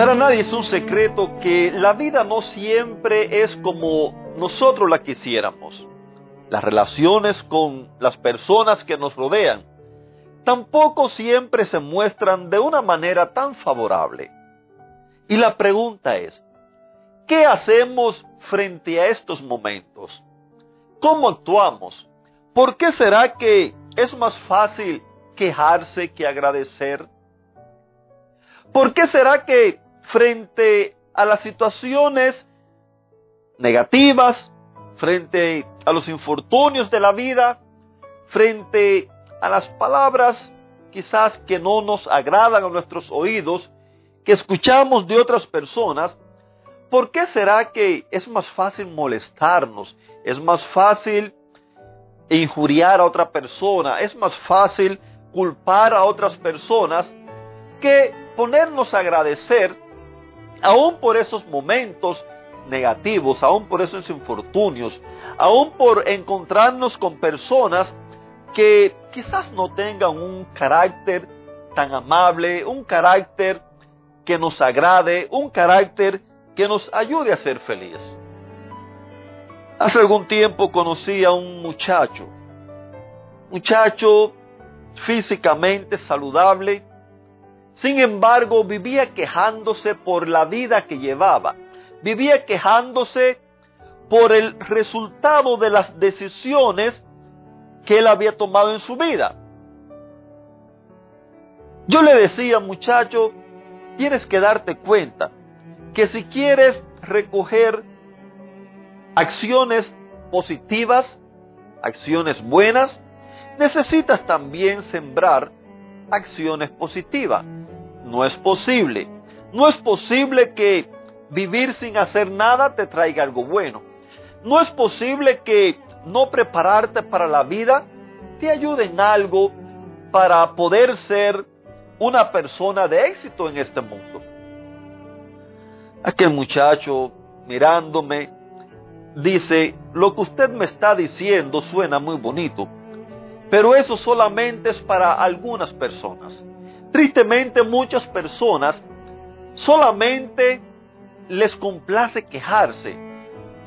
Para nadie es un secreto que la vida no siempre es como nosotros la quisiéramos. Las relaciones con las personas que nos rodean tampoco siempre se muestran de una manera tan favorable. Y la pregunta es, ¿qué hacemos frente a estos momentos? ¿Cómo actuamos? ¿Por qué será que es más fácil quejarse que agradecer? ¿Por qué será que frente a las situaciones negativas, frente a los infortunios de la vida, frente a las palabras quizás que no nos agradan a nuestros oídos, que escuchamos de otras personas, ¿por qué será que es más fácil molestarnos? Es más fácil injuriar a otra persona, es más fácil culpar a otras personas que ponernos a agradecer aún por esos momentos negativos, aún por esos infortunios, aún por encontrarnos con personas que quizás no tengan un carácter tan amable, un carácter que nos agrade, un carácter que nos ayude a ser feliz. Hace algún tiempo conocí a un muchacho, muchacho físicamente saludable, sin embargo, vivía quejándose por la vida que llevaba. Vivía quejándose por el resultado de las decisiones que él había tomado en su vida. Yo le decía, muchacho, tienes que darte cuenta que si quieres recoger acciones positivas, acciones buenas, necesitas también sembrar acciones positivas. No es posible. No es posible que vivir sin hacer nada te traiga algo bueno. No es posible que no prepararte para la vida te ayude en algo para poder ser una persona de éxito en este mundo. Aquel muchacho mirándome dice, lo que usted me está diciendo suena muy bonito, pero eso solamente es para algunas personas. Tristemente muchas personas solamente les complace quejarse.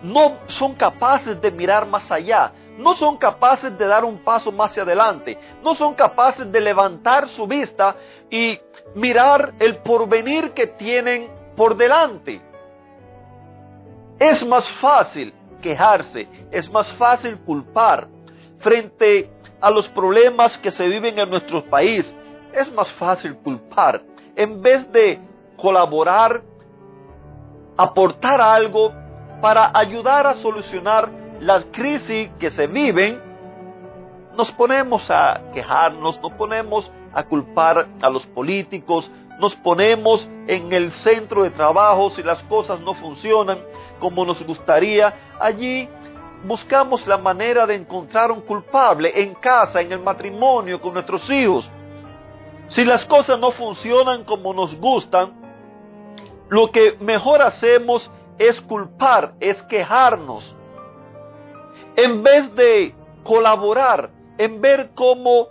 No son capaces de mirar más allá. No son capaces de dar un paso más hacia adelante. No son capaces de levantar su vista y mirar el porvenir que tienen por delante. Es más fácil quejarse, es más fácil culpar frente a los problemas que se viven en nuestro país, es más fácil culpar. En vez de colaborar, aportar algo para ayudar a solucionar las crisis que se viven, nos ponemos a quejarnos, nos ponemos a culpar a los políticos, nos ponemos en el centro de trabajo si las cosas no funcionan como nos gustaría. Allí buscamos la manera de encontrar un culpable en casa, en el matrimonio, con nuestros hijos. Si las cosas no funcionan como nos gustan, lo que mejor hacemos es culpar, es quejarnos. En vez de colaborar, en ver cómo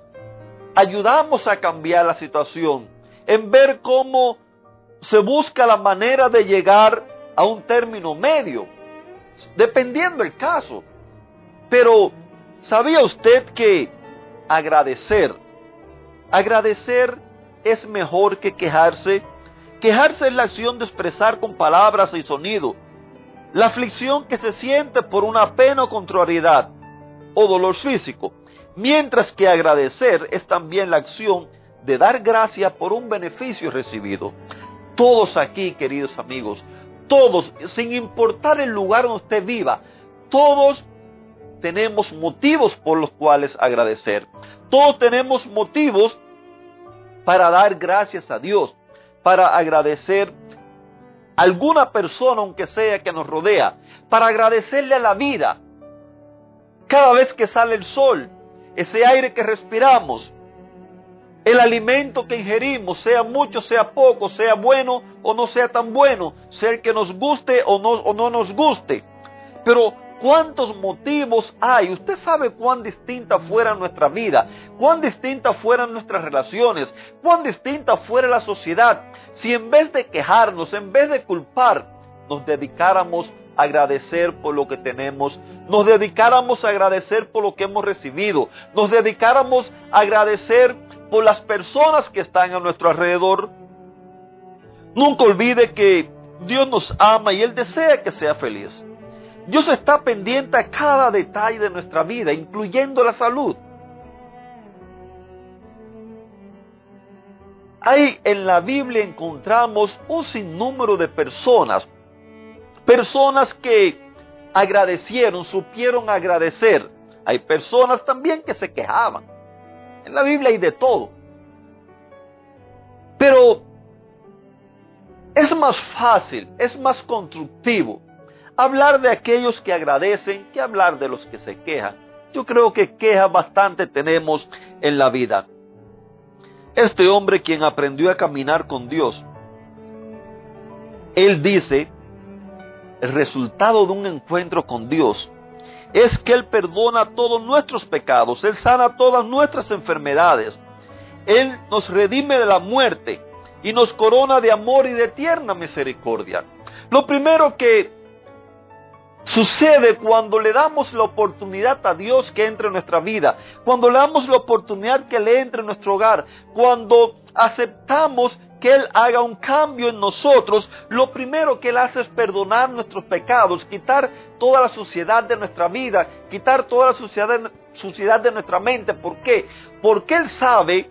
ayudamos a cambiar la situación, en ver cómo se busca la manera de llegar a un término medio dependiendo el caso. Pero, ¿sabía usted que agradecer, agradecer es mejor que quejarse? Quejarse es la acción de expresar con palabras y sonido la aflicción que se siente por una pena o contrariedad o dolor físico, mientras que agradecer es también la acción de dar gracias por un beneficio recibido. Todos aquí, queridos amigos, todos, sin importar el lugar donde usted viva, todos tenemos motivos por los cuales agradecer. Todos tenemos motivos para dar gracias a Dios, para agradecer a alguna persona, aunque sea que nos rodea, para agradecerle a la vida. Cada vez que sale el sol, ese aire que respiramos, el alimento que ingerimos, sea mucho, sea poco, sea bueno o no sea tan bueno, sea el que nos guste o no, o no nos guste. Pero cuántos motivos hay. Usted sabe cuán distinta fuera nuestra vida, cuán distinta fueran nuestras relaciones, cuán distinta fuera la sociedad si en vez de quejarnos, en vez de culpar, nos dedicáramos a agradecer por lo que tenemos, nos dedicáramos a agradecer por lo que hemos recibido, nos dedicáramos a agradecer por las personas que están a nuestro alrededor. Nunca olvide que Dios nos ama y Él desea que sea feliz. Dios está pendiente a cada detalle de nuestra vida, incluyendo la salud. Ahí en la Biblia encontramos un sinnúmero de personas, personas que agradecieron, supieron agradecer. Hay personas también que se quejaban. En la Biblia hay de todo. Pero es más fácil, es más constructivo hablar de aquellos que agradecen que hablar de los que se quejan. Yo creo que quejas bastante tenemos en la vida. Este hombre quien aprendió a caminar con Dios, él dice, el resultado de un encuentro con Dios es que Él perdona todos nuestros pecados, Él sana todas nuestras enfermedades, Él nos redime de la muerte y nos corona de amor y de tierna misericordia. Lo primero que sucede cuando le damos la oportunidad a Dios que entre en nuestra vida, cuando le damos la oportunidad que le entre en nuestro hogar, cuando aceptamos que Él haga un cambio en nosotros, lo primero que Él hace es perdonar nuestros pecados, quitar toda la suciedad de nuestra vida, quitar toda la suciedad, suciedad de nuestra mente. ¿Por qué? Porque Él sabe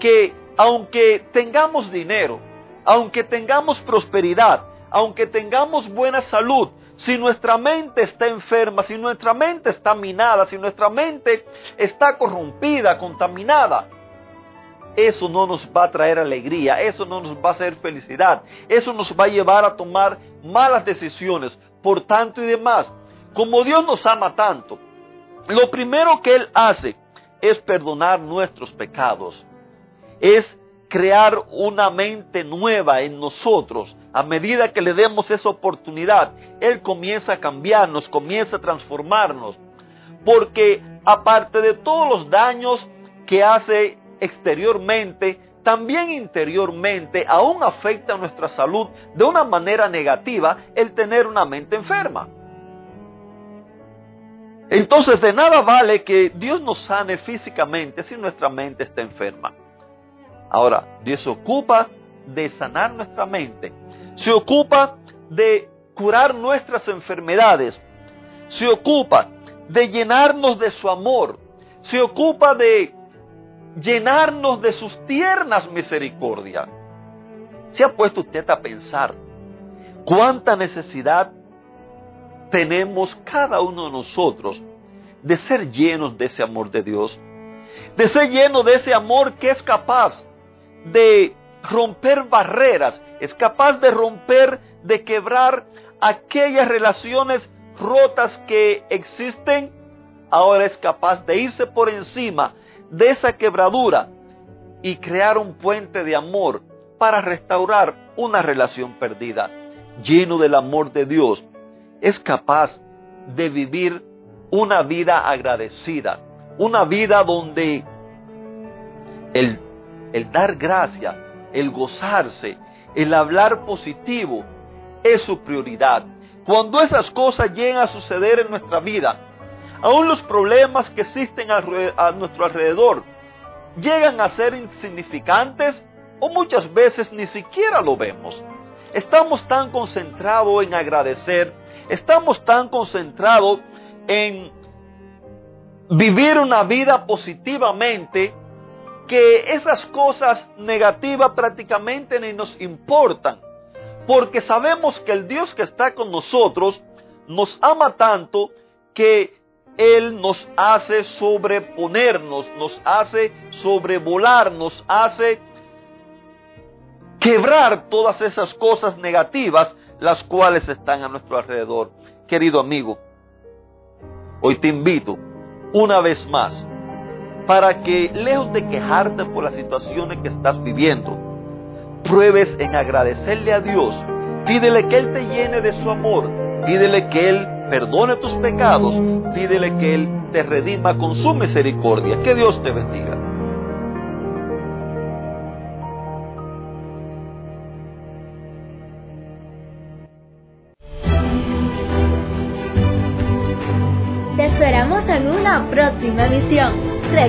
que aunque tengamos dinero, aunque tengamos prosperidad, aunque tengamos buena salud, si nuestra mente está enferma, si nuestra mente está minada, si nuestra mente está corrompida, contaminada, eso no nos va a traer alegría, eso no nos va a hacer felicidad, eso nos va a llevar a tomar malas decisiones, por tanto y demás. Como Dios nos ama tanto, lo primero que Él hace es perdonar nuestros pecados, es crear una mente nueva en nosotros. A medida que le demos esa oportunidad, Él comienza a cambiarnos, comienza a transformarnos. Porque aparte de todos los daños que hace exteriormente, también interiormente aún afecta nuestra salud de una manera negativa el tener una mente enferma. Entonces de nada vale que Dios nos sane físicamente si nuestra mente está enferma. Ahora, Dios se ocupa de sanar nuestra mente, se ocupa de curar nuestras enfermedades, se ocupa de llenarnos de su amor, se ocupa de llenarnos de sus tiernas misericordias. ¿Se ha puesto usted a pensar cuánta necesidad tenemos cada uno de nosotros de ser llenos de ese amor de Dios? De ser llenos de ese amor que es capaz de romper barreras, es capaz de romper, de quebrar aquellas relaciones rotas que existen, ahora es capaz de irse por encima de esa quebradura y crear un puente de amor para restaurar una relación perdida. Lleno del amor de Dios, es capaz de vivir una vida agradecida, una vida donde el, el dar gracia, el gozarse, el hablar positivo es su prioridad. Cuando esas cosas llegan a suceder en nuestra vida, Aún los problemas que existen a nuestro alrededor llegan a ser insignificantes o muchas veces ni siquiera lo vemos. Estamos tan concentrados en agradecer, estamos tan concentrados en vivir una vida positivamente que esas cosas negativas prácticamente ni nos importan, porque sabemos que el Dios que está con nosotros nos ama tanto que él nos hace sobreponernos, nos hace sobrevolar, nos hace quebrar todas esas cosas negativas las cuales están a nuestro alrededor. Querido amigo, hoy te invito una vez más para que, lejos de quejarte por las situaciones que estás viviendo, pruebes en agradecerle a Dios. Pídele que Él te llene de su amor. Pídele que Él perdone tus pecados. Pídele que Él te redima con su misericordia. Que Dios te bendiga.